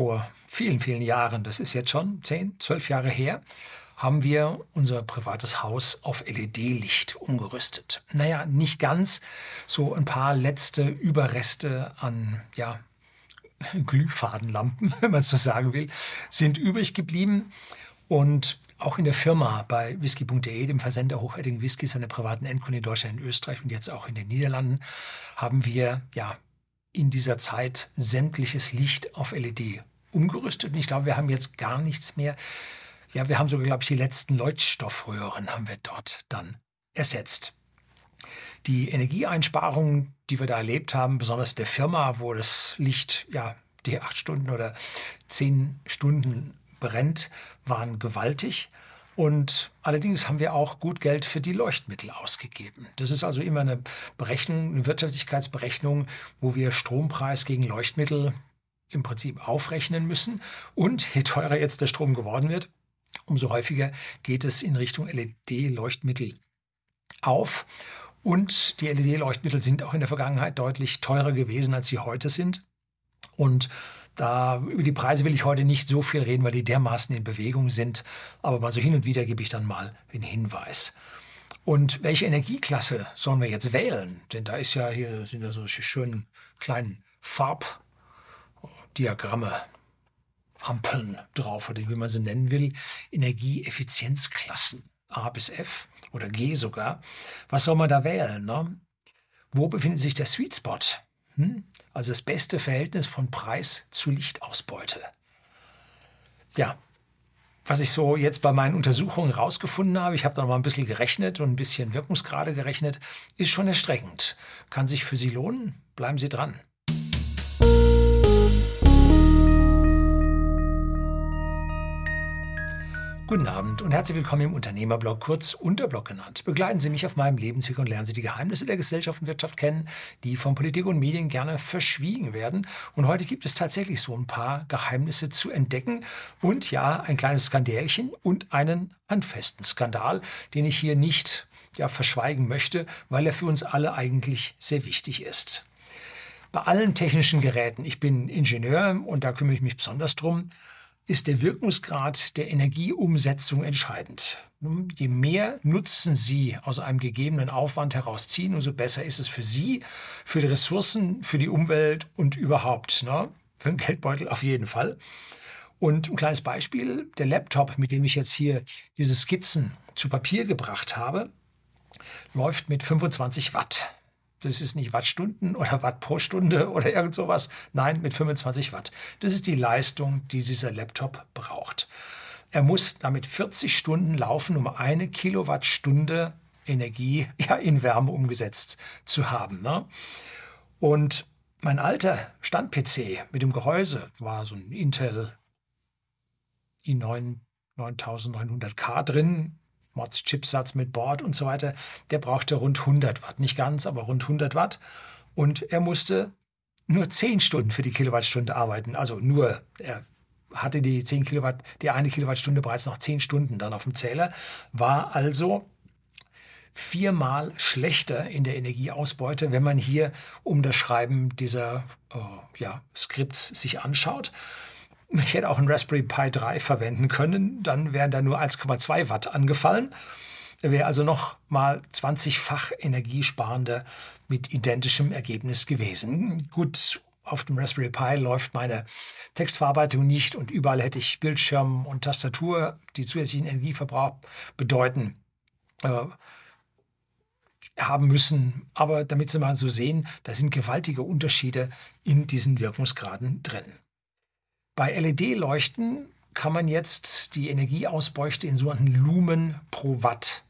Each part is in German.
vor vielen, vielen Jahren, das ist jetzt schon zehn, zwölf Jahre her, haben wir unser privates Haus auf LED-Licht umgerüstet. Naja, nicht ganz. So ein paar letzte Überreste an ja, Glühfadenlampen, wenn man so sagen will, sind übrig geblieben. Und auch in der Firma bei whisky.de, dem Versender hochwertigen Whiskys an privaten Endkunden in Deutschland, in Österreich und jetzt auch in den Niederlanden, haben wir ja in dieser Zeit sämtliches Licht auf LED umgerüstet. Und ich glaube, wir haben jetzt gar nichts mehr. Ja, wir haben sogar, glaube ich, die letzten Leuchtstoffröhren haben wir dort dann ersetzt. Die Energieeinsparungen, die wir da erlebt haben, besonders der Firma, wo das Licht ja die acht Stunden oder zehn Stunden brennt, waren gewaltig. Und allerdings haben wir auch gut Geld für die Leuchtmittel ausgegeben. Das ist also immer eine Berechnung, eine Wirtschaftlichkeitsberechnung, wo wir Strompreis gegen Leuchtmittel im Prinzip aufrechnen müssen. Und je teurer jetzt der Strom geworden wird, umso häufiger geht es in Richtung LED-Leuchtmittel auf. Und die LED-Leuchtmittel sind auch in der Vergangenheit deutlich teurer gewesen, als sie heute sind. Und da, über die Preise will ich heute nicht so viel reden, weil die dermaßen in Bewegung sind. Aber mal so hin und wieder gebe ich dann mal den Hinweis. Und welche Energieklasse sollen wir jetzt wählen? Denn da ist ja hier sind ja solche schönen kleinen Farbdiagramme, Ampeln drauf oder wie man sie nennen will. Energieeffizienzklassen A bis F oder G sogar. Was soll man da wählen? Ne? Wo befindet sich der Sweet Spot? Hm? Also das beste Verhältnis von Preis zu Lichtausbeute. Ja, was ich so jetzt bei meinen Untersuchungen rausgefunden habe, ich habe da noch mal ein bisschen gerechnet und ein bisschen Wirkungsgrade gerechnet, ist schon erstreckend. Kann sich für Sie lohnen? Bleiben Sie dran. Guten Abend und herzlich willkommen im Unternehmerblog, kurz Unterblog genannt. Begleiten Sie mich auf meinem Lebensweg und lernen Sie die Geheimnisse der Gesellschaft und Wirtschaft kennen, die von Politik und Medien gerne verschwiegen werden. Und heute gibt es tatsächlich so ein paar Geheimnisse zu entdecken und ja, ein kleines Skandälchen und einen handfesten Skandal, den ich hier nicht ja, verschweigen möchte, weil er für uns alle eigentlich sehr wichtig ist. Bei allen technischen Geräten, ich bin Ingenieur und da kümmere ich mich besonders drum, ist der Wirkungsgrad der Energieumsetzung entscheidend. Je mehr Nutzen Sie aus einem gegebenen Aufwand herausziehen, umso besser ist es für Sie, für die Ressourcen, für die Umwelt und überhaupt. Ne? Für den Geldbeutel auf jeden Fall. Und ein kleines Beispiel, der Laptop, mit dem ich jetzt hier diese Skizzen zu Papier gebracht habe, läuft mit 25 Watt. Das ist nicht Wattstunden oder Watt pro Stunde oder irgend sowas. Nein, mit 25 Watt. Das ist die Leistung, die dieser Laptop braucht. Er muss damit 40 Stunden laufen, um eine Kilowattstunde Energie ja, in Wärme umgesetzt zu haben. Ne? Und mein alter Stand-PC mit dem Gehäuse war so ein Intel i9 9900K drin, Mods-Chipsatz mit Board und so weiter, der brauchte rund 100 Watt. Nicht ganz, aber rund 100 Watt. Und er musste nur 10 Stunden für die Kilowattstunde arbeiten. Also nur, er hatte die 10 Kilowatt, die eine Kilowattstunde bereits noch 10 Stunden dann auf dem Zähler, war also viermal schlechter in der Energieausbeute, wenn man hier um das Schreiben dieser äh, ja, Skripts sich anschaut. Ich hätte auch einen Raspberry Pi 3 verwenden können, dann wären da nur 1,2 Watt angefallen. Wäre also noch mal 20-fach energiesparender mit identischem Ergebnis gewesen. Gut, auf dem Raspberry Pi läuft meine Textverarbeitung nicht und überall hätte ich Bildschirm und Tastatur, die zusätzlichen Energieverbrauch bedeuten, äh, haben müssen. Aber damit Sie mal so sehen, da sind gewaltige Unterschiede in diesen Wirkungsgraden drin. Bei LED-Leuchten kann man jetzt die Energieausbeute in sogenannten Lumen pro Watt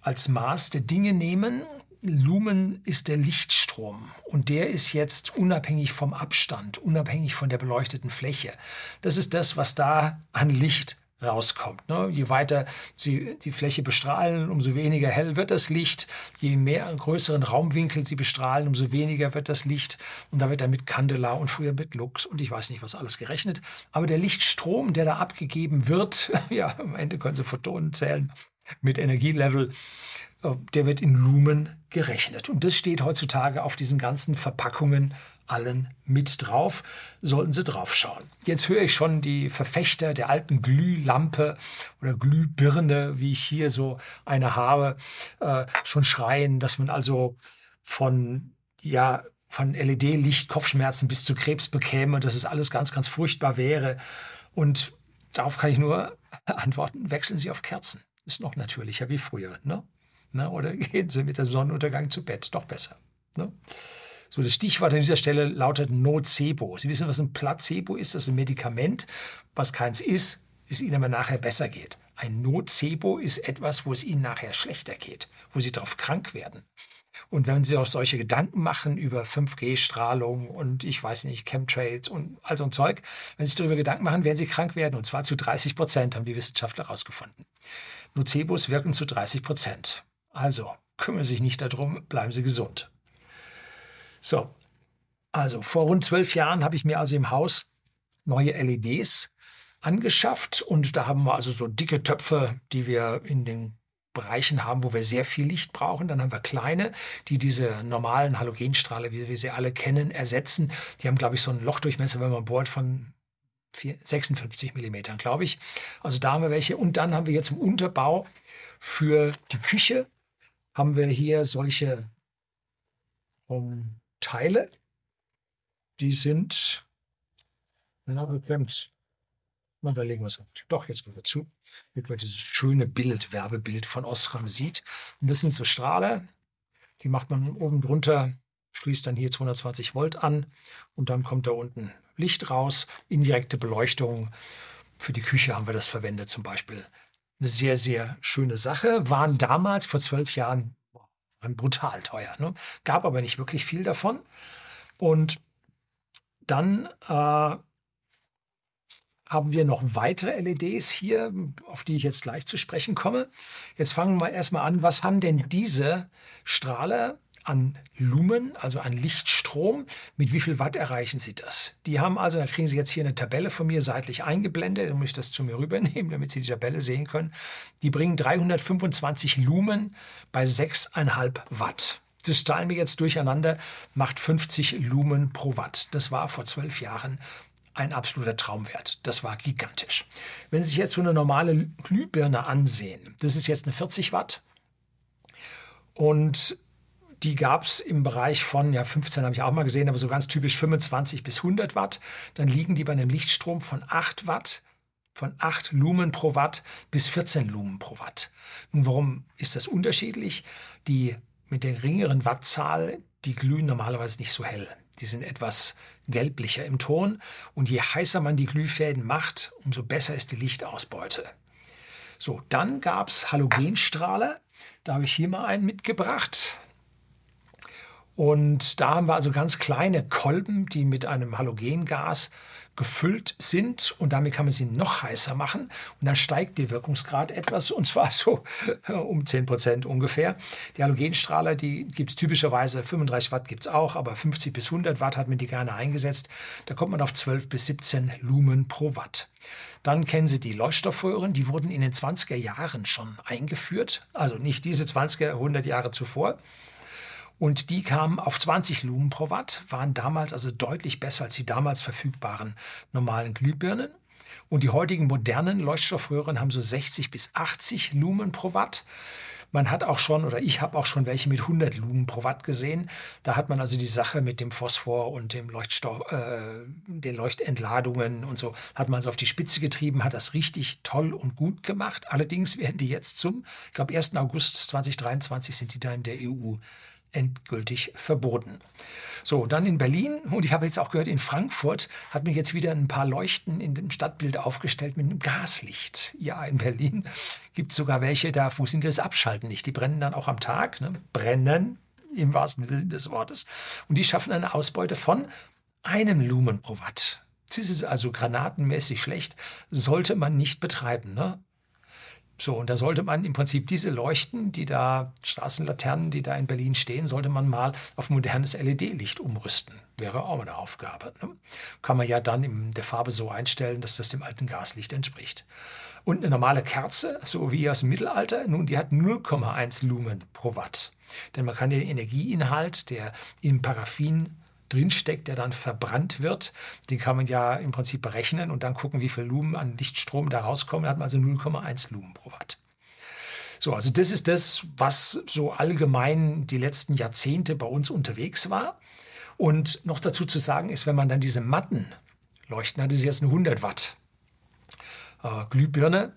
als Maß der Dinge nehmen. Lumen ist der Lichtstrom und der ist jetzt unabhängig vom Abstand, unabhängig von der beleuchteten Fläche. Das ist das, was da an Licht rauskommt. Ne? Je weiter Sie die Fläche bestrahlen, umso weniger hell wird das Licht. Je mehr größeren Raumwinkel Sie bestrahlen, umso weniger wird das Licht. Und da wird dann mit Candela und früher mit Lux und ich weiß nicht, was alles gerechnet. Aber der Lichtstrom, der da abgegeben wird, ja, am Ende können Sie Photonen zählen mit Energielevel, äh, der wird in Lumen gerechnet. Und das steht heutzutage auf diesen ganzen Verpackungen allen mit drauf, sollten Sie drauf schauen. Jetzt höre ich schon die Verfechter der alten Glühlampe oder Glühbirne, wie ich hier so eine habe, äh, schon schreien, dass man also von, ja, von LED-Licht Kopfschmerzen bis zu Krebs bekäme, dass es alles ganz, ganz furchtbar wäre. Und darauf kann ich nur antworten, wechseln Sie auf Kerzen. Ist noch natürlicher wie früher. Ne? Ne? Oder gehen Sie mit dem Sonnenuntergang zu Bett. Doch besser. Ne? So, das Stichwort an dieser Stelle lautet Nocebo. Sie wissen, was ein Placebo ist. Das ist ein Medikament, was keins ist, es Ihnen aber nachher besser geht. Ein Nocebo ist etwas, wo es Ihnen nachher schlechter geht, wo Sie darauf krank werden. Und wenn Sie auch solche Gedanken machen über 5G-Strahlung und ich weiß nicht, Chemtrails und all so ein Zeug, wenn Sie sich darüber Gedanken machen, werden Sie krank werden. Und zwar zu 30 Prozent, haben die Wissenschaftler herausgefunden. Nocebos wirken zu 30 Prozent. Also kümmern Sie sich nicht darum, bleiben Sie gesund. So, also vor rund zwölf Jahren habe ich mir also im Haus neue LEDs angeschafft und da haben wir also so dicke Töpfe, die wir in den Bereichen haben, wo wir sehr viel Licht brauchen. Dann haben wir kleine, die diese normalen Halogenstrahle, wie wir sie alle kennen, ersetzen. Die haben, glaube ich, so einen Lochdurchmesser, wenn man bohrt, von 56 Millimetern, glaube ich. Also da haben wir welche. Und dann haben wir jetzt im Unterbau für die Küche haben wir hier solche um, Teile. Die sind, na, geklemmt. Na, da legen wir es Doch, jetzt gehen wir zu. Hier wird dieses schöne Bild, Werbebild von Osram sieht. Und das sind so Strahler, die macht man oben drunter, schließt dann hier 220 Volt an und dann kommt da unten Licht raus, indirekte Beleuchtung. Für die Küche haben wir das verwendet zum Beispiel. Eine sehr, sehr schöne Sache. Waren damals vor zwölf Jahren brutal teuer. Ne? Gab aber nicht wirklich viel davon. Und dann äh, haben wir noch weitere LEDs hier, auf die ich jetzt gleich zu sprechen komme. Jetzt fangen wir erstmal an, was haben denn diese Strahler an Lumen, also an Lichtstrom. Mit wie viel Watt erreichen Sie das? Die haben also, da kriegen Sie jetzt hier eine Tabelle von mir seitlich eingeblendet. Dann muss ich das zu mir rübernehmen, damit Sie die Tabelle sehen können. Die bringen 325 Lumen bei 6,5 Watt. Das teilen wir jetzt durcheinander, macht 50 Lumen pro Watt. Das war vor zwölf Jahren ein absoluter Traumwert. Das war gigantisch. Wenn Sie sich jetzt so eine normale Glühbirne ansehen, das ist jetzt eine 40 Watt. Und die gab es im Bereich von, ja 15 habe ich auch mal gesehen, aber so ganz typisch 25 bis 100 Watt. Dann liegen die bei einem Lichtstrom von 8 Watt, von 8 Lumen pro Watt bis 14 Lumen pro Watt. Nun, warum ist das unterschiedlich? Die mit der geringeren Wattzahl, die glühen normalerweise nicht so hell. Die sind etwas gelblicher im Ton und je heißer man die Glühfäden macht, umso besser ist die Lichtausbeute. So, dann gab es Halogenstrahler. Da habe ich hier mal einen mitgebracht. Und da haben wir also ganz kleine Kolben, die mit einem Halogengas gefüllt sind und damit kann man sie noch heißer machen und dann steigt der Wirkungsgrad etwas und zwar so um 10 Prozent ungefähr. Die Halogenstrahler, die gibt es typischerweise, 35 Watt gibt es auch, aber 50 bis 100 Watt hat man die gerne eingesetzt. Da kommt man auf 12 bis 17 Lumen pro Watt. Dann kennen Sie die Leuchtstoffröhren, die wurden in den 20er Jahren schon eingeführt, also nicht diese 20er, 100 Jahre zuvor. Und die kamen auf 20 Lumen pro Watt, waren damals also deutlich besser als die damals verfügbaren normalen Glühbirnen. Und die heutigen modernen Leuchtstoffröhren haben so 60 bis 80 Lumen pro Watt. Man hat auch schon, oder ich habe auch schon welche mit 100 Lumen pro Watt gesehen. Da hat man also die Sache mit dem Phosphor und dem Leuchtstoff, äh, den Leuchtentladungen und so, hat man so auf die Spitze getrieben, hat das richtig toll und gut gemacht. Allerdings werden die jetzt zum, ich glaube, 1. August 2023 sind die da in der EU endgültig verboten. So, dann in Berlin und ich habe jetzt auch gehört, in Frankfurt hat mir jetzt wieder ein paar Leuchten in dem Stadtbild aufgestellt mit einem Gaslicht. Ja, in Berlin gibt es sogar welche, da funktioniert das Abschalten nicht. Die brennen dann auch am Tag, ne? brennen im wahrsten Sinne des Wortes. Und die schaffen eine Ausbeute von einem Lumen pro Watt. Das ist also granatenmäßig schlecht, sollte man nicht betreiben. Ne? So, und da sollte man im Prinzip diese Leuchten, die da, Straßenlaternen, die da in Berlin stehen, sollte man mal auf modernes LED-Licht umrüsten. Wäre auch eine Aufgabe. Ne? Kann man ja dann in der Farbe so einstellen, dass das dem alten Gaslicht entspricht. Und eine normale Kerze, so wie aus dem Mittelalter, nun, die hat 0,1 Lumen pro Watt. Denn man kann den Energieinhalt, der im Paraffin drinsteckt, der dann verbrannt wird. Den kann man ja im Prinzip berechnen und dann gucken, wie viel Lumen an Lichtstrom da rauskommen. Da hat man also 0,1 Lumen pro Watt. So, also das ist das, was so allgemein die letzten Jahrzehnte bei uns unterwegs war. Und noch dazu zu sagen ist, wenn man dann diese Matten leuchten hat, ist jetzt eine 100 Watt äh, Glühbirne,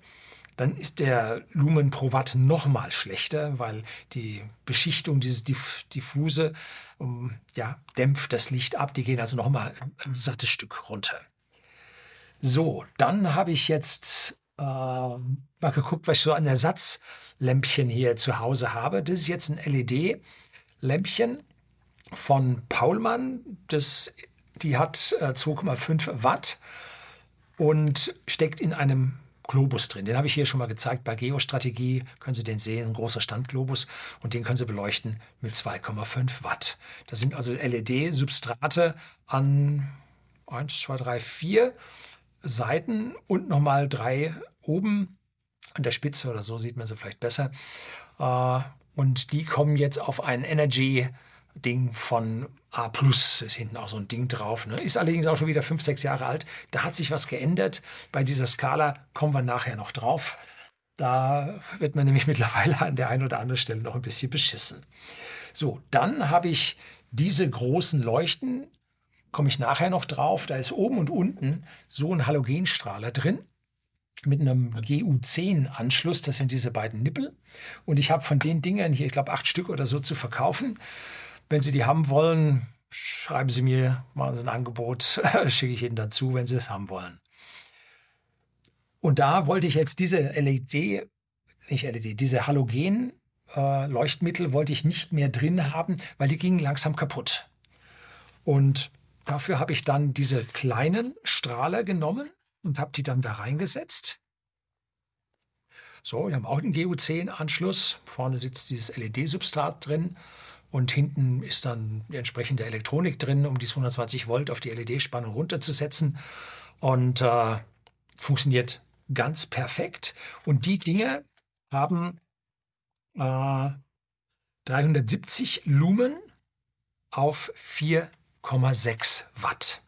dann ist der Lumen pro Watt noch mal schlechter, weil die Beschichtung, dieses diff diffuse, um, ja, dämpft das Licht ab. Die gehen also noch mal ein sattes Stück runter. So, dann habe ich jetzt äh, mal geguckt, was ich so an Ersatzlämpchen hier zu Hause habe. Das ist jetzt ein LED-Lämpchen von Paulmann. Das, die hat äh, 2,5 Watt und steckt in einem Globus drin. Den habe ich hier schon mal gezeigt bei Geostrategie. Können Sie den sehen, ein großer Standglobus. Und den können Sie beleuchten mit 2,5 Watt. Das sind also LED-Substrate an 1, 2, 3, 4 Seiten und nochmal drei oben an der Spitze oder so sieht man sie vielleicht besser. Äh, und die kommen jetzt auf ein Energy Ding von A+, ist hinten auch so ein Ding drauf. Ne? Ist allerdings auch schon wieder fünf, sechs Jahre alt. Da hat sich was geändert. Bei dieser Skala kommen wir nachher noch drauf. Da wird man nämlich mittlerweile an der einen oder anderen Stelle noch ein bisschen beschissen. So, dann habe ich diese großen Leuchten, komme ich nachher noch drauf. Da ist oben und unten so ein Halogenstrahler drin mit einem GU10-Anschluss. Das sind diese beiden Nippel. Und ich habe von den Dingern hier, ich glaube, acht Stück oder so zu verkaufen. Wenn Sie die haben wollen, schreiben Sie mir, machen Sie ein Angebot, schicke ich Ihnen dazu, wenn Sie es haben wollen. Und da wollte ich jetzt diese LED, nicht LED, diese Halogen äh, Leuchtmittel wollte ich nicht mehr drin haben, weil die gingen langsam kaputt. Und dafür habe ich dann diese kleinen Strahler genommen und habe die dann da reingesetzt. So, wir haben auch einen GU10-Anschluss. Vorne sitzt dieses LED-Substrat drin. Und hinten ist dann die entsprechende Elektronik drin, um die 120 Volt auf die LED-Spannung runterzusetzen. Und äh, funktioniert ganz perfekt. Und die Dinge haben äh, 370 Lumen auf 4,6 Watt.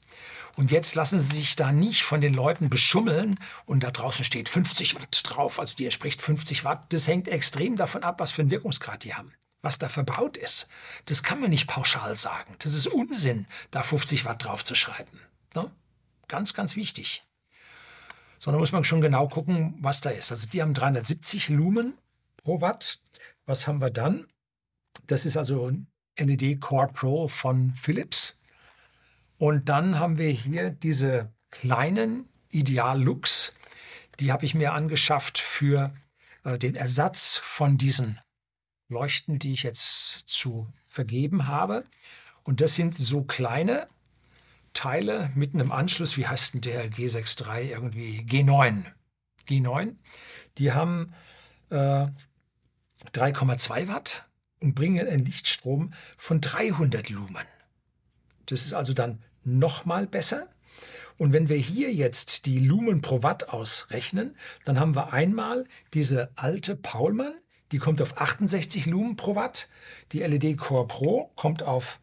Und jetzt lassen Sie sich da nicht von den Leuten beschummeln und da draußen steht 50 Watt drauf, also die entspricht 50 Watt. Das hängt extrem davon ab, was für einen Wirkungsgrad die haben was da verbaut ist. Das kann man nicht pauschal sagen. Das ist Unsinn, da 50 Watt drauf zu schreiben. Ne? Ganz, ganz wichtig. Sondern muss man schon genau gucken, was da ist. Also die haben 370 Lumen pro Watt. Was haben wir dann? Das ist also ein LED Core Pro von Philips. Und dann haben wir hier diese kleinen Ideal Lux. Die habe ich mir angeschafft für äh, den Ersatz von diesen Leuchten, die ich jetzt zu vergeben habe. Und das sind so kleine Teile mit einem Anschluss, wie heißt denn der G63 irgendwie? G9. G9. Die haben äh, 3,2 Watt und bringen einen Lichtstrom von 300 Lumen. Das ist also dann nochmal besser. Und wenn wir hier jetzt die Lumen pro Watt ausrechnen, dann haben wir einmal diese alte Paulmann, die kommt auf 68 Lumen pro Watt. Die LED Core Pro kommt auf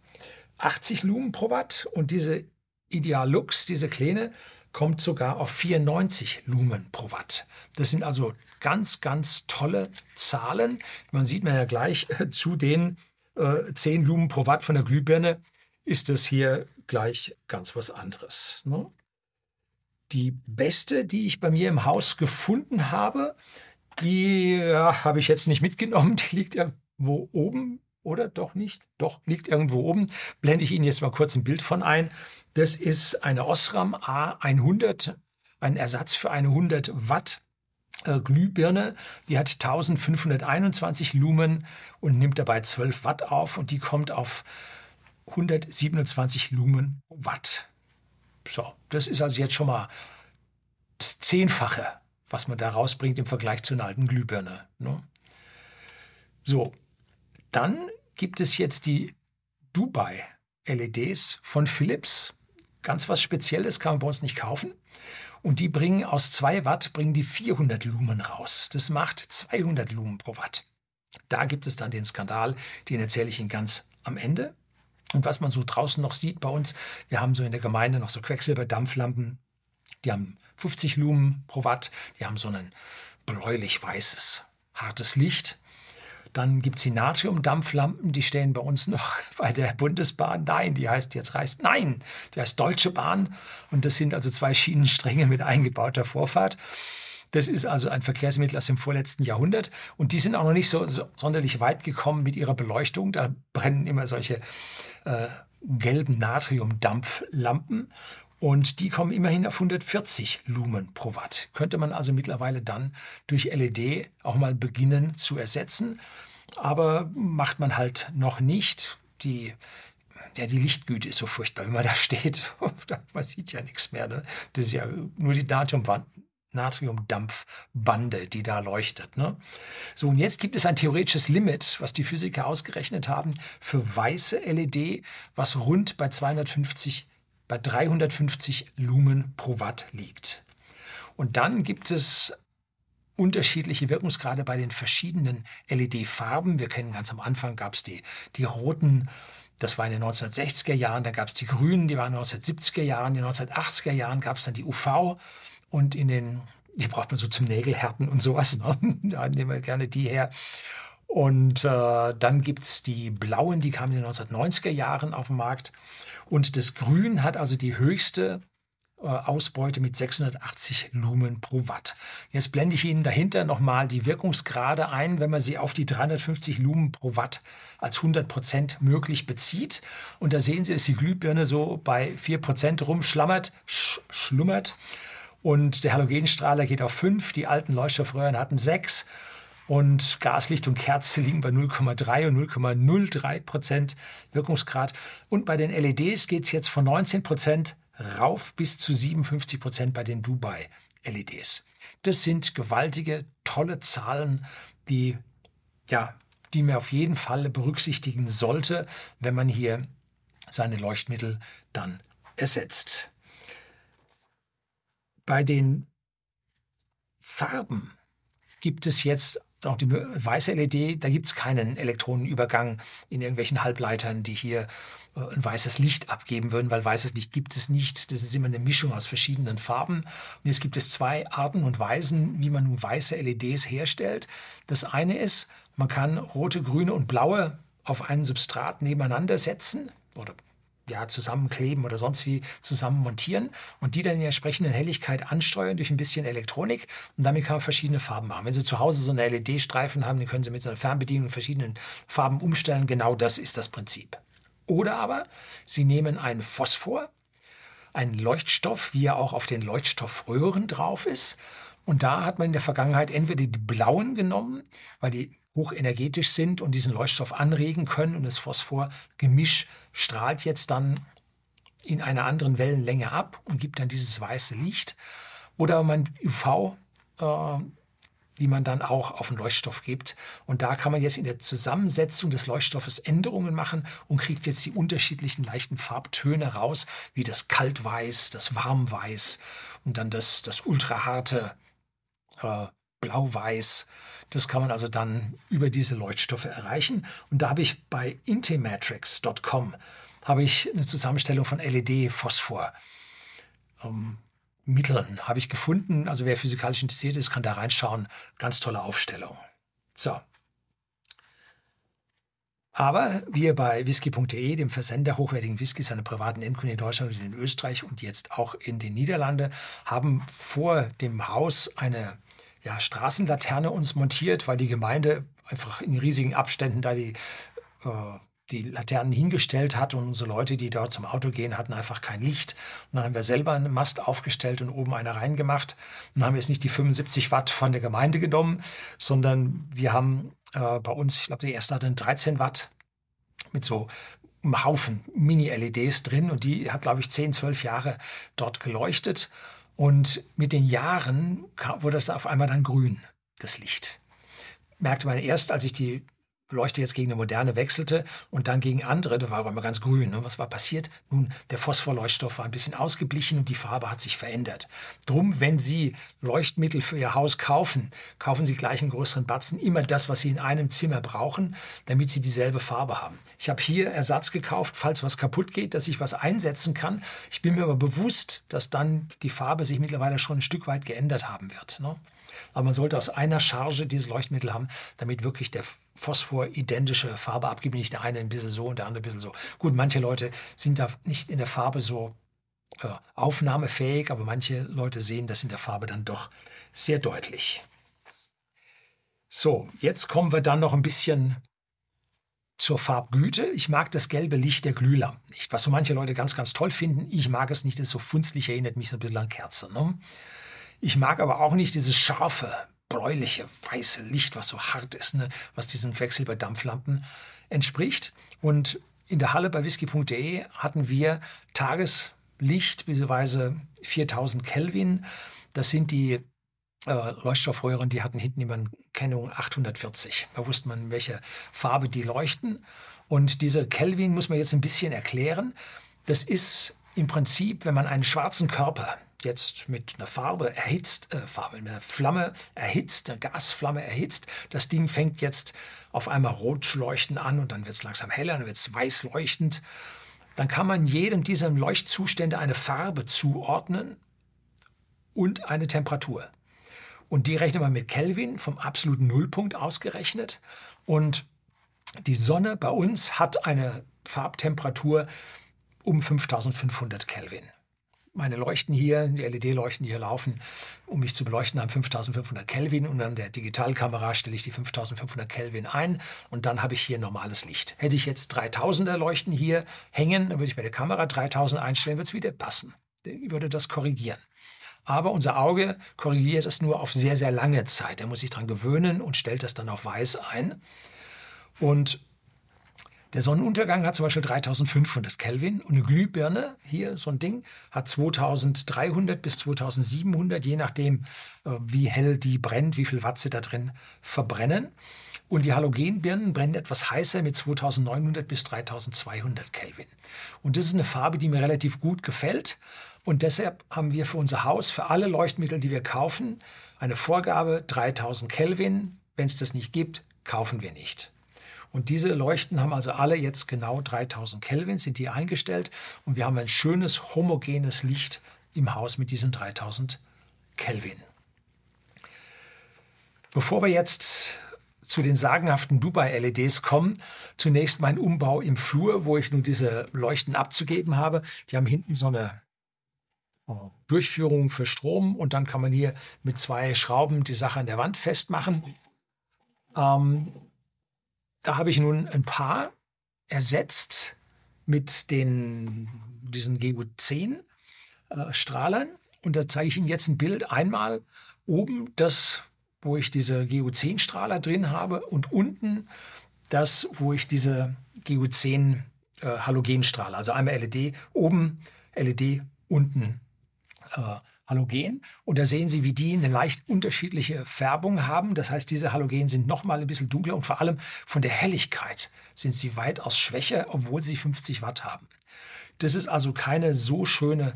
80 Lumen pro Watt und diese Ideal Lux, diese kleine, kommt sogar auf 94 Lumen pro Watt. Das sind also ganz, ganz tolle Zahlen. Man sieht man ja gleich äh, zu den äh, 10 Lumen pro Watt von der Glühbirne ist das hier gleich ganz was anderes. Ne? Die beste, die ich bei mir im Haus gefunden habe, die ja, habe ich jetzt nicht mitgenommen. Die liegt irgendwo oben oder doch nicht? Doch, liegt irgendwo oben. Blende ich Ihnen jetzt mal kurz ein Bild von ein. Das ist eine Osram A100, ein Ersatz für eine 100 Watt äh, Glühbirne. Die hat 1521 Lumen und nimmt dabei 12 Watt auf und die kommt auf 127 Lumen Watt. So, das ist also jetzt schon mal das Zehnfache was man da rausbringt im Vergleich zu einer alten Glühbirne. Ne? So, dann gibt es jetzt die Dubai LEDs von Philips. Ganz was Spezielles kann man bei uns nicht kaufen. Und die bringen aus 2 Watt bringen die 400 Lumen raus. Das macht 200 Lumen pro Watt. Da gibt es dann den Skandal, den erzähle ich Ihnen ganz am Ende. Und was man so draußen noch sieht bei uns, wir haben so in der Gemeinde noch so Quecksilberdampflampen, die haben 50 Lumen pro Watt, die haben so ein bläulich-weißes, hartes Licht. Dann gibt es die Natriumdampflampen, die stehen bei uns noch bei der Bundesbahn. Nein, die heißt jetzt Reis. Nein, die heißt Deutsche Bahn. Und das sind also zwei Schienenstränge mit eingebauter Vorfahrt. Das ist also ein Verkehrsmittel aus dem vorletzten Jahrhundert. Und die sind auch noch nicht so, so sonderlich weit gekommen mit ihrer Beleuchtung. Da brennen immer solche äh, gelben Natriumdampflampen. Und die kommen immerhin auf 140 Lumen pro Watt. Könnte man also mittlerweile dann durch LED auch mal beginnen zu ersetzen. Aber macht man halt noch nicht. Die, ja, die Lichtgüte ist so furchtbar, wenn man da steht. man sieht ja nichts mehr. Ne? Das ist ja nur die. Natriumdampfbande, die da leuchtet. Ne? So, und jetzt gibt es ein theoretisches Limit, was die Physiker ausgerechnet haben, für weiße LED, was rund bei 250 bei 350 Lumen pro Watt liegt. Und dann gibt es unterschiedliche Wirkungsgrade bei den verschiedenen LED-Farben. Wir kennen ganz am Anfang gab es die, die roten, das war in den 1960er Jahren, dann gab es die grünen, die waren in den 1970er Jahren, in den 1980er Jahren gab es dann die UV und in den, die braucht man so zum Nägelhärten und sowas, ne? da nehmen wir gerne die her. Und äh, dann gibt es die blauen, die kamen in den 1990er Jahren auf den Markt. Und das Grün hat also die höchste äh, Ausbeute mit 680 Lumen pro Watt. Jetzt blende ich Ihnen dahinter nochmal die Wirkungsgrade ein, wenn man sie auf die 350 Lumen pro Watt als 100 Prozent möglich bezieht. Und da sehen Sie, dass die Glühbirne so bei 4 Prozent rumschlammert, sch schlummert. Und der Halogenstrahler geht auf 5, die alten Leuchtstoffröhren hatten 6 und Gaslicht und Kerze liegen bei 0,3 und 0,03 Prozent Wirkungsgrad. Und bei den LEDs geht es jetzt von 19 Prozent rauf bis zu 57 Prozent bei den Dubai-LEDs. Das sind gewaltige, tolle Zahlen, die, ja, die man auf jeden Fall berücksichtigen sollte, wenn man hier seine Leuchtmittel dann ersetzt. Bei den Farben gibt es jetzt auch die weiße LED, da gibt es keinen Elektronenübergang in irgendwelchen Halbleitern, die hier äh, ein weißes Licht abgeben würden, weil weißes Licht gibt es nicht. Das ist immer eine Mischung aus verschiedenen Farben. Und jetzt gibt es zwei Arten und Weisen, wie man nun weiße LEDs herstellt. Das eine ist, man kann rote, grüne und blaue auf einen Substrat nebeneinander setzen oder ja, zusammenkleben oder sonst wie zusammen montieren und die dann in der entsprechenden Helligkeit ansteuern durch ein bisschen Elektronik und damit kann man verschiedene Farben machen. Wenn Sie zu Hause so eine LED-Streifen haben, dann können Sie mit so einer Fernbedienung verschiedenen Farben umstellen. Genau das ist das Prinzip. Oder aber Sie nehmen einen Phosphor, einen Leuchtstoff, wie er auch auf den Leuchtstoffröhren drauf ist. Und da hat man in der Vergangenheit entweder die blauen genommen, weil die hochenergetisch sind und diesen Leuchtstoff anregen können. Und das Phosphorgemisch strahlt jetzt dann in einer anderen Wellenlänge ab und gibt dann dieses weiße Licht. Oder man UV, äh, die man dann auch auf den Leuchtstoff gibt. Und da kann man jetzt in der Zusammensetzung des Leuchtstoffes Änderungen machen und kriegt jetzt die unterschiedlichen leichten Farbtöne raus, wie das Kaltweiß, das Warmweiß und dann das, das ultraharte äh, Blau-Weiß. Das kann man also dann über diese Leuchtstoffe erreichen. Und da habe ich bei intematrix.com habe ich eine Zusammenstellung von LED-Phosphor. Ähm, habe ich gefunden. Also wer physikalisch interessiert ist, kann da reinschauen. Ganz tolle Aufstellung. So. Aber wir bei whisky.de, dem Versender hochwertigen Whiskys an privaten Endkunden in Deutschland und in Österreich und jetzt auch in den Niederlanden, haben vor dem Haus eine ja, Straßenlaterne uns montiert, weil die Gemeinde einfach in riesigen Abständen da die, äh, die Laternen hingestellt hat und unsere Leute, die dort zum Auto gehen, hatten einfach kein Licht. Und dann haben wir selber einen Mast aufgestellt und oben eine reingemacht. Und dann haben wir jetzt nicht die 75 Watt von der Gemeinde genommen, sondern wir haben äh, bei uns, ich glaube, die erste hatte 13 Watt mit so einem Haufen Mini-LEDs drin und die hat, glaube ich, 10, 12 Jahre dort geleuchtet. Und mit den Jahren wurde es auf einmal dann grün, das Licht. Merkte man erst, als ich die Leuchte jetzt gegen eine moderne wechselte und dann gegen andere, da war aber immer ganz grün. Ne? Was war passiert? Nun, der Phosphorleuchtstoff war ein bisschen ausgeblichen und die Farbe hat sich verändert. Drum, wenn Sie Leuchtmittel für Ihr Haus kaufen, kaufen Sie gleich einen größeren Batzen, immer das, was Sie in einem Zimmer brauchen, damit Sie dieselbe Farbe haben. Ich habe hier Ersatz gekauft, falls was kaputt geht, dass ich was einsetzen kann. Ich bin mir aber bewusst, dass dann die Farbe sich mittlerweile schon ein Stück weit geändert haben wird. Ne? Aber man sollte aus einer Charge dieses Leuchtmittel haben, damit wirklich der Phosphor identische Farbe abgibt. Nicht der eine ein bisschen so und der andere ein bisschen so. Gut, manche Leute sind da nicht in der Farbe so äh, aufnahmefähig, aber manche Leute sehen das in der Farbe dann doch sehr deutlich. So, jetzt kommen wir dann noch ein bisschen zur Farbgüte. Ich mag das gelbe Licht der Glühlampen nicht, was so manche Leute ganz, ganz toll finden. Ich mag es nicht, es ist so funzlig, erinnert mich so ein bisschen an Kerzen. Ne? Ich mag aber auch nicht dieses scharfe, bläuliche, weiße Licht, was so hart ist, ne? was diesen Quecksilberdampflampen entspricht. Und in der Halle bei whisky.de hatten wir Tageslicht, beziehungsweise 4000 Kelvin. Das sind die äh, Leuchtstoffröhren, die hatten hinten immer eine Kennung 840. Da wusste man, welche Farbe die leuchten. Und diese Kelvin muss man jetzt ein bisschen erklären. Das ist im Prinzip, wenn man einen schwarzen Körper jetzt mit einer Farbe erhitzt, äh, Farbe, einer Flamme erhitzt, eine Gasflamme erhitzt. Das Ding fängt jetzt auf einmal rot zu leuchten an und dann wird es langsam heller, dann wird es weiß leuchtend. Dann kann man jedem dieser Leuchtzustände eine Farbe zuordnen und eine Temperatur. Und die rechnet man mit Kelvin vom absoluten Nullpunkt ausgerechnet. Und die Sonne bei uns hat eine Farbtemperatur um 5500 Kelvin meine Leuchten hier, die LED-Leuchten, die hier laufen, um mich zu beleuchten, haben 5500 Kelvin und an der Digitalkamera stelle ich die 5500 Kelvin ein und dann habe ich hier normales Licht. Hätte ich jetzt 3000er Leuchten hier hängen, dann würde ich bei der Kamera 3000 einstellen, würde es wieder passen. Ich würde das korrigieren. Aber unser Auge korrigiert das nur auf sehr, sehr lange Zeit. Er muss sich daran gewöhnen und stellt das dann auf weiß ein. Und der Sonnenuntergang hat zum Beispiel 3500 Kelvin und eine Glühbirne, hier so ein Ding, hat 2300 bis 2700, je nachdem, äh, wie hell die brennt, wie viel Watt sie da drin verbrennen. Und die Halogenbirnen brennen etwas heißer mit 2900 bis 3200 Kelvin. Und das ist eine Farbe, die mir relativ gut gefällt. Und deshalb haben wir für unser Haus, für alle Leuchtmittel, die wir kaufen, eine Vorgabe 3000 Kelvin. Wenn es das nicht gibt, kaufen wir nicht. Und diese Leuchten haben also alle jetzt genau 3000 Kelvin, sind die eingestellt. Und wir haben ein schönes homogenes Licht im Haus mit diesen 3000 Kelvin. Bevor wir jetzt zu den sagenhaften Dubai-LEDs kommen, zunächst mein Umbau im Flur, wo ich nun diese Leuchten abzugeben habe. Die haben hinten so eine oh, Durchführung für Strom und dann kann man hier mit zwei Schrauben die Sache an der Wand festmachen. Ähm, da habe ich nun ein paar ersetzt mit den, diesen GU10-Strahlern. Äh, und da zeige ich Ihnen jetzt ein Bild. Einmal oben das, wo ich diese GU10-Strahler drin habe und unten das, wo ich diese GU10 äh, Halogenstrahler, also einmal LED oben, LED unten äh, Halogen. Und da sehen Sie, wie die eine leicht unterschiedliche Färbung haben. Das heißt, diese Halogen sind noch mal ein bisschen dunkler und vor allem von der Helligkeit sind sie weitaus schwächer, obwohl sie 50 Watt haben. Das ist also keine so schöne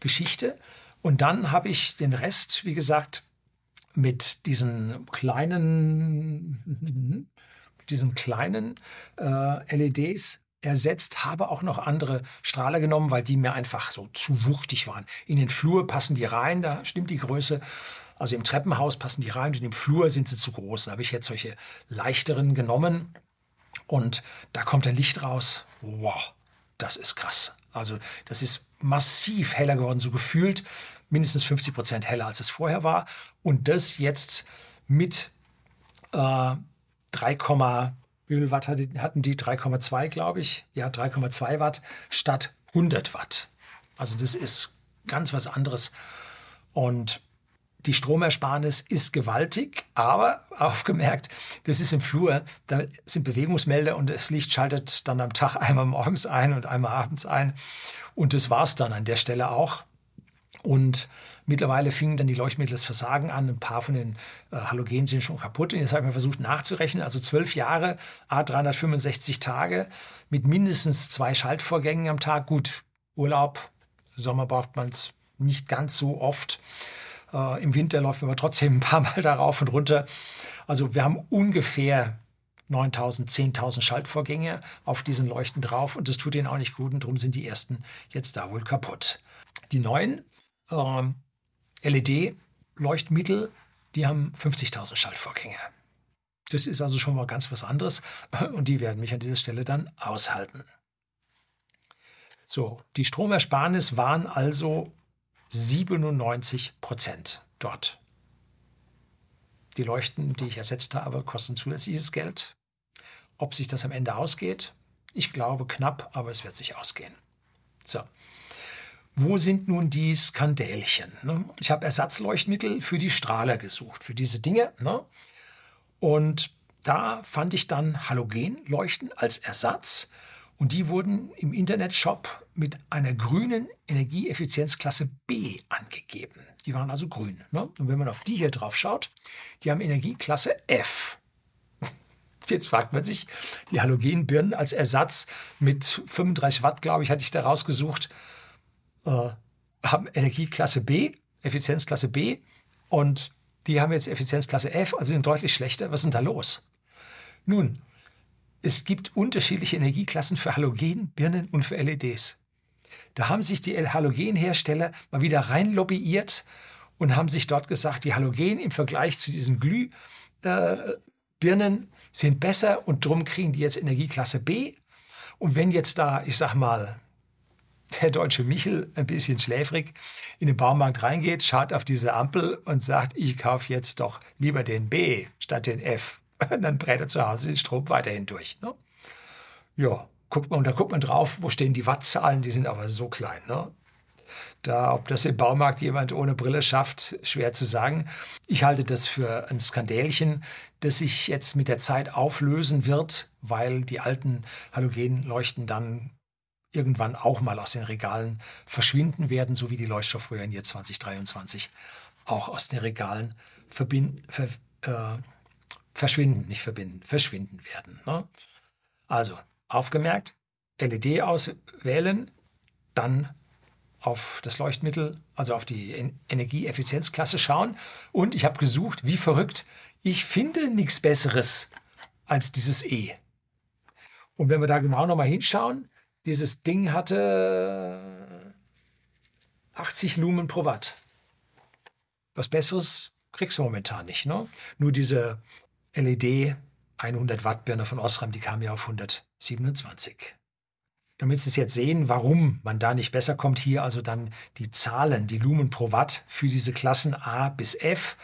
Geschichte. Und dann habe ich den Rest, wie gesagt, mit diesen kleinen, diesen kleinen äh, LEDs ersetzt, habe auch noch andere Strahler genommen, weil die mir einfach so zu wuchtig waren. In den Flur passen die rein, da stimmt die Größe. Also im Treppenhaus passen die rein und im Flur sind sie zu groß. Da habe ich jetzt solche leichteren genommen und da kommt ein Licht raus. Wow, das ist krass. Also das ist massiv heller geworden, so gefühlt mindestens 50 Prozent heller, als es vorher war. Und das jetzt mit äh, 3, wie viel Watt hatten die? 3,2, glaube ich. Ja, 3,2 Watt statt 100 Watt. Also das ist ganz was anderes. Und die Stromersparnis ist gewaltig, aber aufgemerkt, das ist im Flur, da sind Bewegungsmelder und das Licht schaltet dann am Tag einmal morgens ein und einmal abends ein. Und das war es dann an der Stelle auch. Und mittlerweile fingen dann die Leuchtmittel das Versagen an. Ein paar von den äh, Halogen sind schon kaputt. Und jetzt habe ich mal versucht nachzurechnen. Also zwölf Jahre, a 365 Tage mit mindestens zwei Schaltvorgängen am Tag. Gut, Urlaub, Sommer braucht man es nicht ganz so oft. Äh, Im Winter läuft man aber trotzdem ein paar Mal darauf und runter. Also wir haben ungefähr 9000, 10.000 Schaltvorgänge auf diesen Leuchten drauf und das tut ihnen auch nicht gut und darum sind die ersten jetzt da wohl kaputt. Die neuen äh, LED-Leuchtmittel, die haben 50.000 Schaltvorgänge. Das ist also schon mal ganz was anderes und die werden mich an dieser Stelle dann aushalten. So, die Stromersparnis waren also 97 Prozent dort. Die Leuchten, die ich ersetzt habe, kosten zusätzliches Geld. Ob sich das am Ende ausgeht? Ich glaube knapp, aber es wird sich ausgehen. So. Wo sind nun die Skandälchen? Ne? Ich habe Ersatzleuchtmittel für die Strahler gesucht, für diese Dinge. Ne? Und da fand ich dann Halogenleuchten als Ersatz. Und die wurden im Internetshop mit einer grünen Energieeffizienzklasse B angegeben. Die waren also grün. Ne? Und wenn man auf die hier drauf schaut, die haben Energieklasse F. Jetzt fragt man sich, die Halogenbirnen als Ersatz mit 35 Watt, glaube ich, hatte ich da rausgesucht, äh, haben Energieklasse B, Effizienzklasse B und die haben jetzt Effizienzklasse F, also sind deutlich schlechter. Was ist denn da los? Nun, es gibt unterschiedliche Energieklassen für Halogenbirnen und für LEDs. Da haben sich die Halogenhersteller mal wieder rein lobbyiert und haben sich dort gesagt, die Halogen im Vergleich zu diesen Glühbirnen äh, sind besser und drum kriegen die jetzt Energieklasse B. Und wenn jetzt da, ich sag mal, der deutsche Michel ein bisschen schläfrig in den Baumarkt reingeht, schaut auf diese Ampel und sagt, ich kaufe jetzt doch lieber den B statt den F. Dann brät er zu Hause den Strom weiterhin durch. Ne? Ja, guckt man, und da guckt man drauf, wo stehen die Wattzahlen, die sind aber so klein. Ne? Da, ob das im Baumarkt jemand ohne Brille schafft, schwer zu sagen. Ich halte das für ein Skandälchen, das sich jetzt mit der Zeit auflösen wird, weil die alten Halogenleuchten dann irgendwann auch mal aus den Regalen verschwinden werden, so wie die Leuchtstoffröhren jetzt 2023 auch aus den Regalen ver, äh, verschwinden, nicht verbinden, verschwinden werden. Ne? Also aufgemerkt, LED auswählen, dann auf das Leuchtmittel, also auf die Energieeffizienzklasse schauen. Und ich habe gesucht, wie verrückt, ich finde nichts Besseres als dieses E. Und wenn wir da genau nochmal hinschauen, dieses Ding hatte 80 Lumen pro Watt. Was Besseres kriegst du momentan nicht. Ne? Nur diese LED 100 Watt Birne von Osram, die kam ja auf 127 damit Sie es jetzt sehen, warum man da nicht besser kommt, hier also dann die Zahlen, die Lumen pro Watt für diese Klassen A bis F.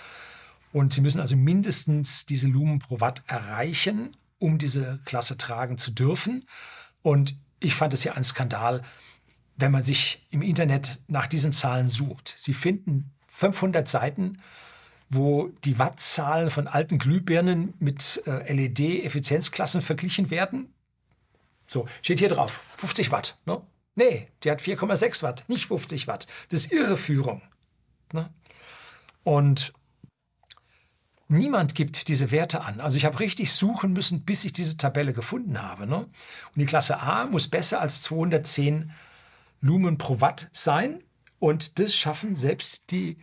Und Sie müssen also mindestens diese Lumen pro Watt erreichen, um diese Klasse tragen zu dürfen. Und ich fand es ja ein Skandal, wenn man sich im Internet nach diesen Zahlen sucht. Sie finden 500 Seiten, wo die Wattzahlen von alten Glühbirnen mit äh, LED-Effizienzklassen verglichen werden. So, steht hier drauf, 50 Watt. Ne? Nee, die hat 4,6 Watt, nicht 50 Watt. Das ist Irreführung. Ne? Und niemand gibt diese Werte an. Also ich habe richtig suchen müssen, bis ich diese Tabelle gefunden habe. Ne? Und die Klasse A muss besser als 210 Lumen pro Watt sein. Und das schaffen selbst die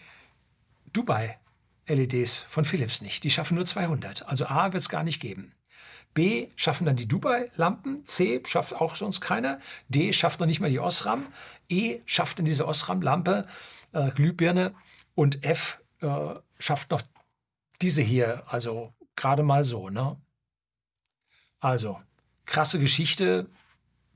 Dubai-LEDs von Philips nicht. Die schaffen nur 200. Also A wird es gar nicht geben. B schaffen dann die Dubai-Lampen, C schafft auch sonst keiner, D schafft noch nicht mal die Osram, E schafft dann diese Osram-Lampe, äh, Glühbirne und F äh, schafft noch diese hier, also gerade mal so. Ne? Also krasse Geschichte,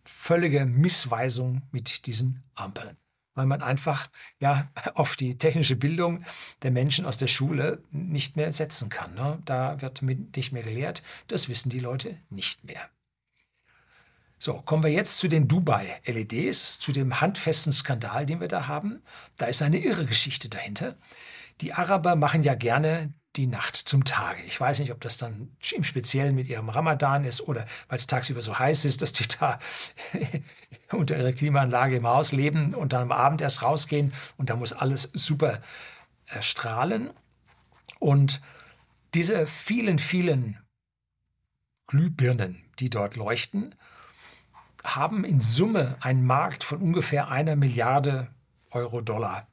völlige Missweisung mit diesen Ampeln weil man einfach ja auf die technische Bildung der Menschen aus der Schule nicht mehr setzen kann. Ne? Da wird nicht mehr gelehrt, das wissen die Leute nicht mehr. So, kommen wir jetzt zu den Dubai-LEDs, zu dem handfesten Skandal, den wir da haben. Da ist eine irre Geschichte dahinter. Die Araber machen ja gerne die Nacht zum Tage. Ich weiß nicht, ob das dann im Speziellen mit ihrem Ramadan ist oder weil es tagsüber so heiß ist, dass die da unter ihrer Klimaanlage im Haus leben und dann am Abend erst rausgehen und da muss alles super erstrahlen. Und diese vielen, vielen Glühbirnen, die dort leuchten, haben in Summe einen Markt von ungefähr einer Milliarde Euro-Dollar,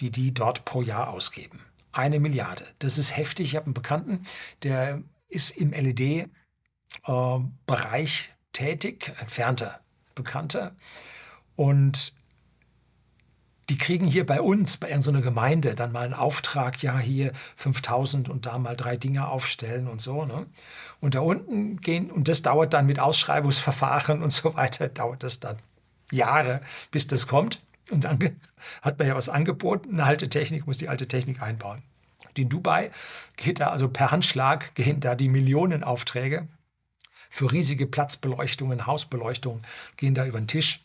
die die dort pro Jahr ausgeben. Eine Milliarde. Das ist heftig. Ich habe einen Bekannten, der ist im LED-Bereich äh, tätig, entfernter Bekannter. Und die kriegen hier bei uns, bei so einer Gemeinde, dann mal einen Auftrag, ja, hier 5000 und da mal drei Dinge aufstellen und so. Ne? Und da unten gehen, und das dauert dann mit Ausschreibungsverfahren und so weiter, dauert das dann Jahre, bis das kommt. Und dann hat man ja was angeboten, eine alte Technik, muss die alte Technik einbauen. in Dubai geht da also per Handschlag, gehen da die Millionenaufträge für riesige Platzbeleuchtungen, Hausbeleuchtungen, gehen da über den Tisch.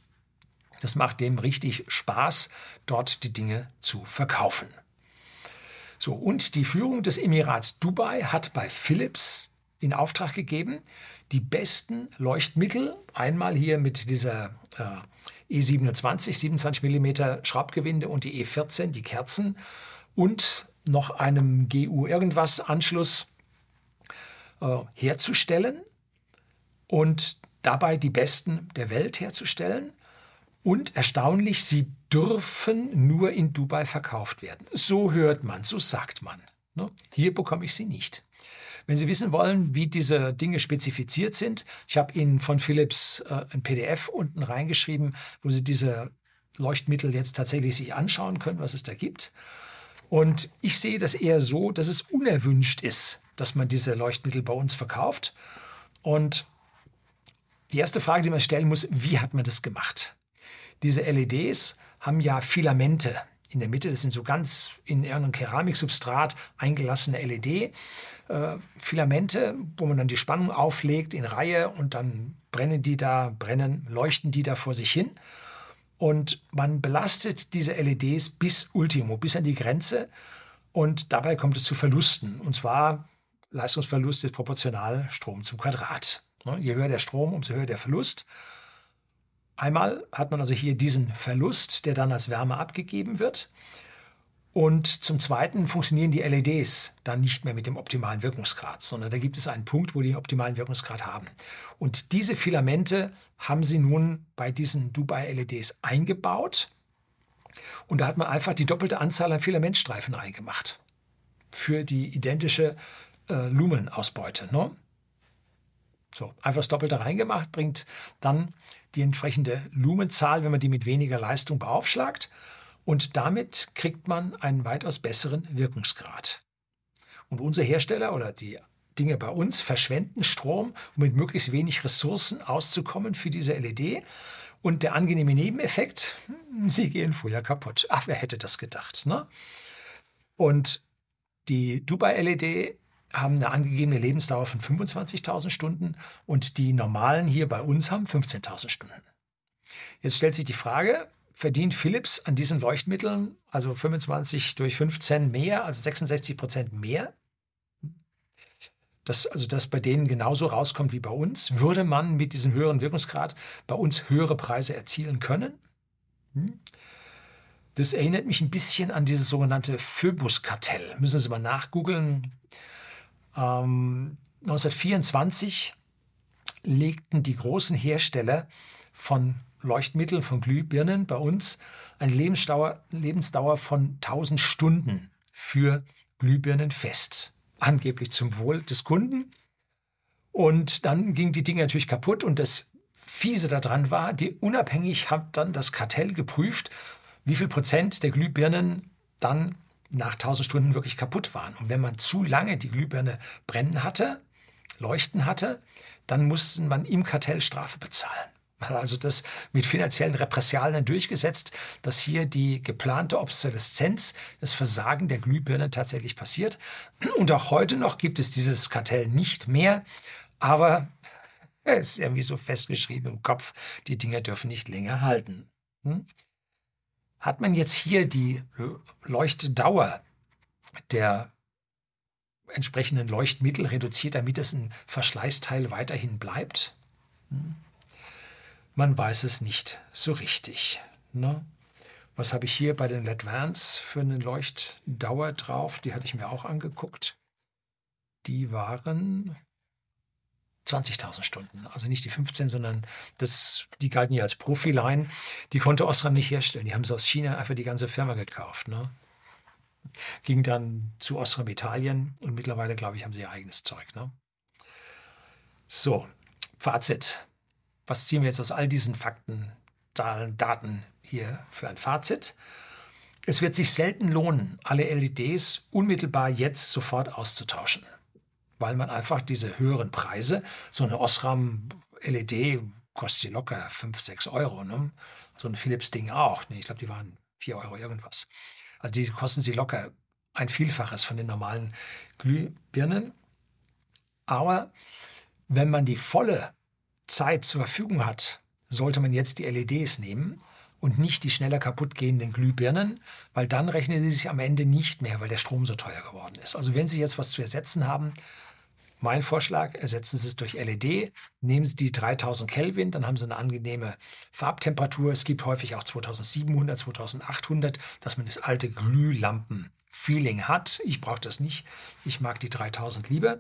Das macht dem richtig Spaß, dort die Dinge zu verkaufen. So, und die Führung des Emirats Dubai hat bei Philips in Auftrag gegeben, die besten Leuchtmittel, einmal hier mit dieser äh, E27, 27 mm Schraubgewinde und die E14, die Kerzen, und noch einem GU irgendwas Anschluss äh, herzustellen und dabei die besten der Welt herzustellen. Und erstaunlich, sie dürfen nur in Dubai verkauft werden. So hört man, so sagt man. Ne? Hier bekomme ich sie nicht. Wenn Sie wissen wollen, wie diese Dinge spezifiziert sind, ich habe Ihnen von Philips äh, ein PDF unten reingeschrieben, wo Sie diese Leuchtmittel jetzt tatsächlich sich anschauen können, was es da gibt. Und ich sehe das eher so, dass es unerwünscht ist, dass man diese Leuchtmittel bei uns verkauft. Und die erste Frage, die man stellen muss, wie hat man das gemacht? Diese LEDs haben ja Filamente in der Mitte. Das sind so ganz in irgendeinem Keramiksubstrat eingelassene LED-Filamente, äh, wo man dann die Spannung auflegt in Reihe und dann brennen die da, brennen, leuchten die da vor sich hin. Und man belastet diese LEDs bis Ultimo, bis an die Grenze. Und dabei kommt es zu Verlusten. Und zwar Leistungsverlust ist proportional Strom zum Quadrat. Ne, je höher der Strom, umso höher der Verlust. Einmal hat man also hier diesen Verlust, der dann als Wärme abgegeben wird. Und zum Zweiten funktionieren die LEDs dann nicht mehr mit dem optimalen Wirkungsgrad, sondern da gibt es einen Punkt, wo die optimalen Wirkungsgrad haben. Und diese Filamente haben sie nun bei diesen Dubai-LEDs eingebaut. Und da hat man einfach die doppelte Anzahl an Filamentstreifen reingemacht. Für die identische äh, Lumenausbeute. Ne? So, einfach das Doppelte reingemacht, bringt dann die entsprechende Lumenzahl, wenn man die mit weniger Leistung beaufschlagt. Und damit kriegt man einen weitaus besseren Wirkungsgrad. Und unser Hersteller oder die Dinge bei uns verschwenden Strom, um mit möglichst wenig Ressourcen auszukommen für diese LED. Und der angenehme Nebeneffekt, hm, sie gehen früher kaputt. Ach, wer hätte das gedacht? Ne? Und die Dubai-LED haben eine angegebene Lebensdauer von 25.000 Stunden und die normalen hier bei uns haben 15.000 Stunden. Jetzt stellt sich die Frage, verdient Philips an diesen Leuchtmitteln also 25 durch 15 mehr, also 66 Prozent mehr? Das, also das bei denen genauso rauskommt wie bei uns, würde man mit diesem höheren Wirkungsgrad bei uns höhere Preise erzielen können? Hm? Das erinnert mich ein bisschen an dieses sogenannte Phoebus-Kartell. Müssen Sie mal nachgoogeln. Ähm, 1924 legten die großen Hersteller von Leuchtmitteln, von Glühbirnen bei uns eine Lebensdauer, Lebensdauer von 1000 Stunden für Glühbirnen fest. Angeblich zum Wohl des Kunden. Und dann gingen die Dinge natürlich kaputt und das Fiese daran war, die unabhängig hat dann das Kartell geprüft, wie viel Prozent der Glühbirnen dann nach 1000 Stunden wirklich kaputt waren. Und wenn man zu lange die Glühbirne brennen hatte, leuchten hatte, dann musste man im Kartell Strafe bezahlen. Also das mit finanziellen Repressalien durchgesetzt, dass hier die geplante Obsoleszenz, das Versagen der Glühbirne tatsächlich passiert. Und auch heute noch gibt es dieses Kartell nicht mehr, aber es ist irgendwie so festgeschrieben im Kopf, die Dinger dürfen nicht länger halten. Hm? Hat man jetzt hier die Leuchtdauer der entsprechenden Leuchtmittel reduziert, damit es ein Verschleißteil weiterhin bleibt? Hm? Man weiß es nicht so richtig. Ne? Was habe ich hier bei den LED Vans für eine Leuchtdauer drauf? Die hatte ich mir auch angeguckt. Die waren 20.000 Stunden. Also nicht die 15, sondern das, die galten ja als Profiline. Die konnte Osram nicht herstellen. Die haben sie aus China einfach die ganze Firma gekauft. Ne? Ging dann zu Osram Italien und mittlerweile, glaube ich, haben sie ihr eigenes Zeug. Ne? So, Fazit. Was ziehen wir jetzt aus all diesen Fakten, Zahlen, Daten hier für ein Fazit? Es wird sich selten lohnen, alle LEDs unmittelbar jetzt sofort auszutauschen weil man einfach diese höheren Preise, so eine Osram LED kostet sie locker 5, 6 Euro. Ne? So ein Philips-Ding auch. Ne? Ich glaube, die waren 4 Euro irgendwas. Also die kosten sie locker ein Vielfaches von den normalen Glühbirnen. Aber wenn man die volle Zeit zur Verfügung hat, sollte man jetzt die LEDs nehmen und nicht die schneller kaputt gehenden Glühbirnen, weil dann rechnen sie sich am Ende nicht mehr, weil der Strom so teuer geworden ist. Also wenn Sie jetzt was zu ersetzen haben, mein Vorschlag, ersetzen Sie es durch LED, nehmen Sie die 3000 Kelvin, dann haben Sie eine angenehme Farbtemperatur. Es gibt häufig auch 2700, 2800, dass man das alte Glühlampen-Feeling hat. Ich brauche das nicht. Ich mag die 3000 lieber.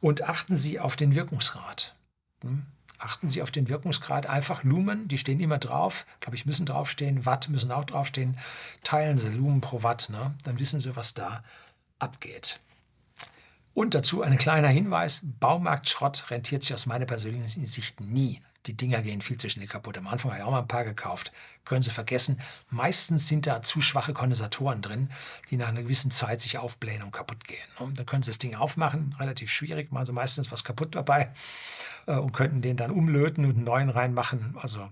Und achten Sie auf den Wirkungsgrad. Hm? Achten Sie auf den Wirkungsgrad. Einfach Lumen, die stehen immer drauf. Glaube ich, müssen draufstehen. Watt müssen auch draufstehen. Teilen Sie Lumen pro Watt. Ne? Dann wissen Sie, was da abgeht. Und dazu ein kleiner Hinweis, Baumarktschrott rentiert sich aus meiner persönlichen Sicht nie. Die Dinger gehen viel zu schnell kaputt. Am Anfang habe ich auch mal ein paar gekauft. Können Sie vergessen. Meistens sind da zu schwache Kondensatoren drin, die nach einer gewissen Zeit sich aufblähen und kaputt gehen. Und dann können Sie das Ding aufmachen. Relativ schwierig. Machen Sie meistens was kaputt dabei äh, und könnten den dann umlöten und einen neuen reinmachen. Also,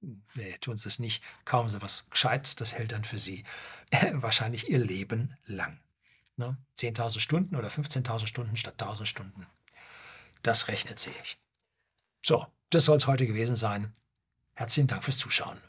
nee, tun Sie es nicht. Kaufen Sie was Gescheites. Das hält dann für Sie wahrscheinlich Ihr Leben lang. Ne? 10.000 Stunden oder 15.000 Stunden statt 1.000 Stunden. Das rechnet sich. So, das soll es heute gewesen sein. Herzlichen Dank fürs Zuschauen.